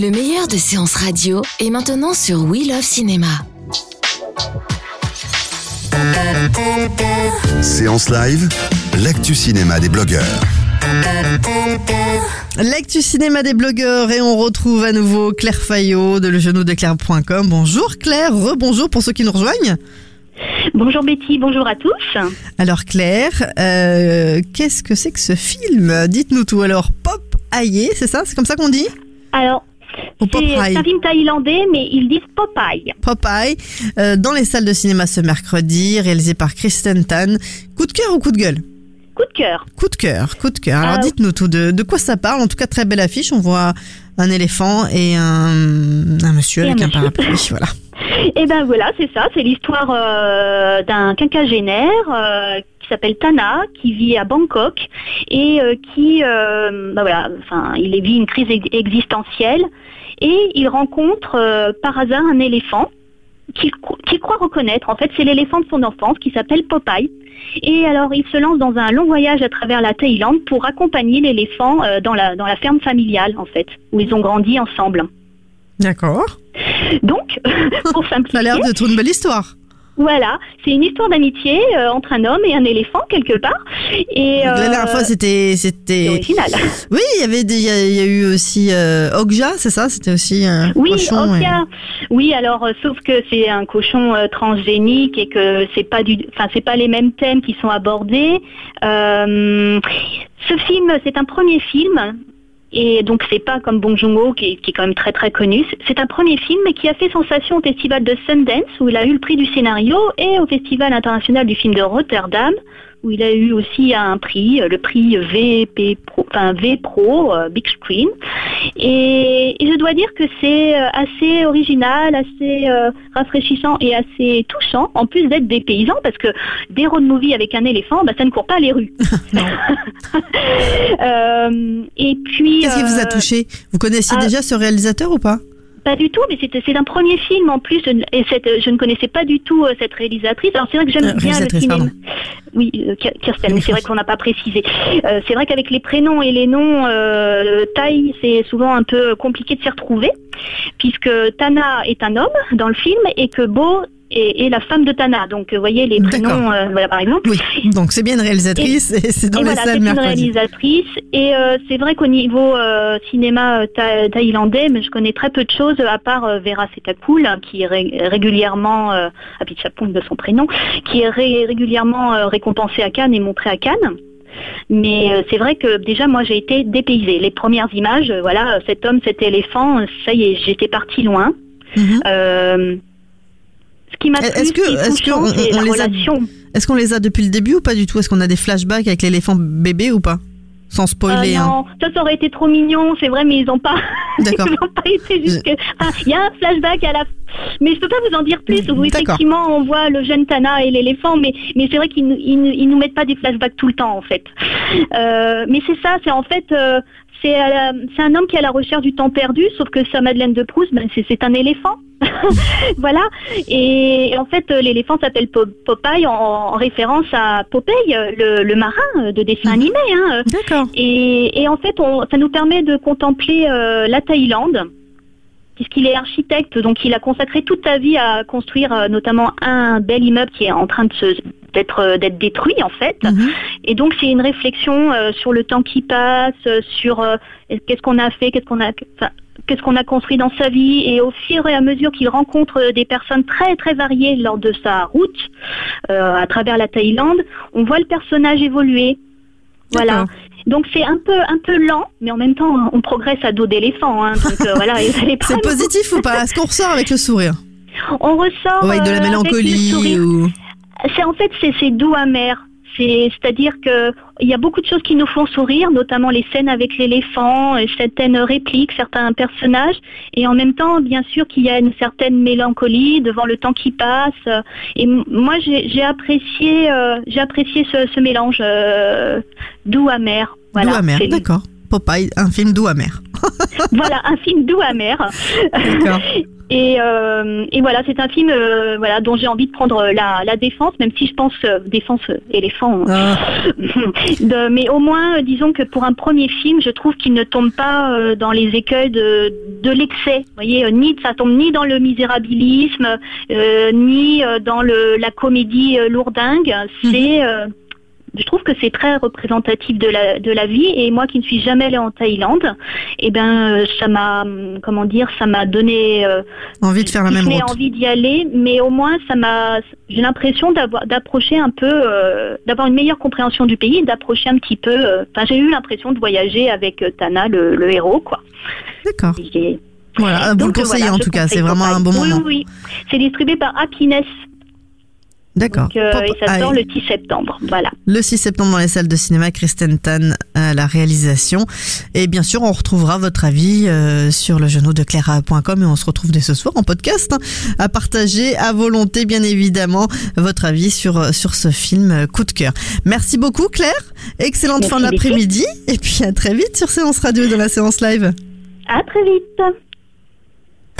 Le meilleur de séances radio est maintenant sur We Love Cinéma. Séance live, l'actu cinéma des blogueurs. L'actu cinéma des blogueurs et on retrouve à nouveau Claire Fayot de legenou-de-claire.com. Bonjour Claire, rebonjour pour ceux qui nous rejoignent. Bonjour Betty, bonjour à tous. Alors Claire, euh, qu'est-ce que c'est que ce film? Dites-nous tout. Alors Pop Aye, c'est ça? C'est comme ça qu'on dit? Alors, c'est un film thaïlandais, mais ils disent Popeye. Popeye, euh, dans les salles de cinéma ce mercredi, réalisé par Kristen Tan. Coup de cœur ou coup de gueule Coup de cœur. Coup de cœur, coup de cœur. Alors Ah. dites-nous tout, de, de quoi ça parle? En tout cas, très belle affiche. On voit un éléphant et un, un monsieur Et avec un, monsieur. parapluie. Voilà. Et ben voilà, c'est ça, c'est l'histoire euh, d'un quinquagénaire euh, qui s'appelle Tana, qui vit à Bangkok et euh, qui, euh, ben voilà, enfin, il vit une crise ex- existentielle et il rencontre euh, par hasard un éléphant qu'il cro- qu'il croit reconnaître. En fait, c'est l'éléphant de son enfance qui s'appelle Popeye. Et alors, il se lance dans un long voyage à travers la Thaïlande pour accompagner l'éléphant euh, dans la dans la ferme familiale, en fait, où ils ont grandi ensemble. D'accord. Donc, pour Ça a simplifier, l'air d'être une belle histoire. Voilà, c'est une histoire d'amitié euh, entre un homme et un éléphant quelque part. Et La euh, dernière fois, c'était, c'était. original. Oui, il y avait, des- il y, a- il y a eu aussi euh, Okja, c'est ça? C'était aussi un Oui, cochon. et- Okia. Oui, alors euh, sauf que c'est un cochon transgénique et que c'est pas du, enfin c'est pas les mêmes thèmes qui sont abordés. Ce film, c'est un premier film. Et donc c'est pas comme Bong Joon-ho qui, est- quand même très très connu. C'est un premier film qui a fait sensation au festival de Sundance où il a eu le prix du scénario et au festival international du film de Rotterdam où il a eu aussi un prix, le prix VP Pro, enfin V Pro euh, Big Screen. Et, et je dois dire que c'est euh, assez original, assez euh, rafraîchissant et assez touchant, en plus d'être des paysans, parce que des road movies avec un éléphant, bah, ça ne court pas les rues. Euh, et puis, Qu'est-ce qui vous a touché? Vous connaissiez ah. déjà ce réalisateur ou pas? Pas du tout, mais c'est un premier film en plus, je ne- et cette, je ne connaissais pas du tout cette réalisatrice. Alors c'est vrai que j'aime bien le cinéma. pardon. Oui, euh, Ki- Kirsten, mais c'est vrai qu'on n'a pas précisé. Euh, c'est vrai qu'avec les prénoms et les noms euh, thaï, c'est souvent un peu compliqué de s'y retrouver, puisque Tana est un homme dans le film et que Bo est la femme de Tana. Donc, vous voyez les prénoms, euh, voilà, par exemple. Oui, donc c'est bien une réalisatrice et, c'est dans Et les voilà, c'est une réalisatrice. Et euh, c'est vrai qu'au niveau euh, cinéma euh, tha- thaïlandais, mais je connais très peu de choses, à part euh, Vera Setakul, qui est ré- régulièrement, euh, Apichapong de son prénom, qui est ré- régulièrement euh, récompensée à Cannes et montrée à Cannes. Mais euh, c'est vrai que déjà moi j'ai été dépaysée. Les premières images, euh, voilà, euh, cet homme, cet éléphant, euh, ça y est, j'étais partie loin. Mhm. Euh, ce qui m'a Est-ce plu, que- ce qui est est-ce que touchant, on- c'est on la les a-. Est-ce qu'on les a depuis le début ou pas du tout? Est-ce qu'on a des flashbacks avec l'éléphant bébé ou pas? Sans spoiler. Euh, hein. non, ça, ça aurait été trop mignon, c'est vrai, mais ils n'ont pas, D'accord. ils n'ont pas été jusque. Enfin, Il y a un flashback à la, mais je peux pas vous en dire plus. Où effectivement, on voit le jeune Tana et l'éléphant, mais mais c'est vrai qu'ils nous- ils, nous- ils nous mettent pas des flashbacks tout le temps en fait. Euh, mais c'est ça, c'est en fait. euh, c'est un homme qui est à la recherche du temps perdu, sauf que sa Madeleine de Proust, ben, c'est un éléphant. voilà. Et en fait, euh, l'éléphant s'appelle Po- Popeye en, en référence à Popeye, euh, le, le marin euh, de dessin animé. Hein, D'accord. et, et en fait, on, ça nous permet de contempler euh, la Thaïlande, puisqu'il est architecte, donc il a consacré toute sa vie à construire euh, notamment un bel immeuble qui est en train de se d'être euh, d'être détruit en fait. Mhm. Et donc c'est une réflexion euh, sur le temps qui passe, euh, sur euh, qu'est-ce qu'on a fait, qu'est-ce qu'on a, qu'est-ce qu'on a construit dans sa vie. Et au fur et à mesure qu'il rencontre des personnes très très variées lors de sa route euh, à travers la Thaïlande, on voit le personnage évoluer. Voilà. Donc c'est un peu un peu lent, mais en même temps on progresse à dos d'éléphant. Hein, voilà, C'est positif ou pas? Est-ce qu'on ressort avec le sourire? On ressort Ou avec de la mélancolie ou... C'est en fait c'est doux amer. C'est, c'est-à-dire que il y a beaucoup de choses qui nous font sourire, notamment les scènes avec l'éléphant, euh, certaines répliques, certains personnages, et en même temps, bien sûr, qu'il y a une certaine mélancolie devant le temps qui passe. Et moi, j'ai, j'ai apprécié, euh, j'ai apprécié ce, ce mélange euh, doux amer. Voilà, doux amer, d'accord. Popeye, un film doux amer. voilà, un film doux amer. D'accord. Et, euh, et voilà, c'est un film euh, voilà, dont j'ai envie de prendre la, la défense, même si je pense euh, défense euh, éléphant. Ah, De- mais au moins, euh, disons que pour un premier film, je trouve qu'il ne tombe pas euh, dans les écueils de, de l'excès. Vous voyez, euh, ni ça tombe ni dans le misérabilisme, euh, ni euh, dans le, la comédie euh, lourdingue. C'est euh, je trouve que c'est très représentatif de la, de la vie et moi qui ne suis jamais allée en Thaïlande, eh ben euh, ça m'a hum, comment dire ça m'a donné euh, envie de faire la même route. envie d'y aller, mais au moins ça m'a j'ai l'impression d'avoir d'approcher un peu euh, d'avoir une meilleure compréhension du pays, d'approcher un petit peu euh, enfin j'ai eu l'impression de voyager avec Tana le, le héros quoi. D'accord. Voilà, vous le conseillez voilà, en tout cas, c'est vraiment un bon moment. Oui oui, oui. C'est distribué par Happiness D'accord. donc, euh, et ça sort le 6 septembre. Voilà. Le 6 septembre dans les salles de cinéma, Kristen Tan à la réalisation. Et bien sûr, on retrouvera votre avis euh, sur le genou de Clara.com et on se retrouve dès ce soir en podcast hein, à partager à volonté, bien évidemment, votre avis sur, sur ce film euh, coup de cœur. Merci beaucoup, Claire. Excellente Merci, fin d'après-midi. Et puis à très vite sur Séance Radio dans la séance live. À très vite.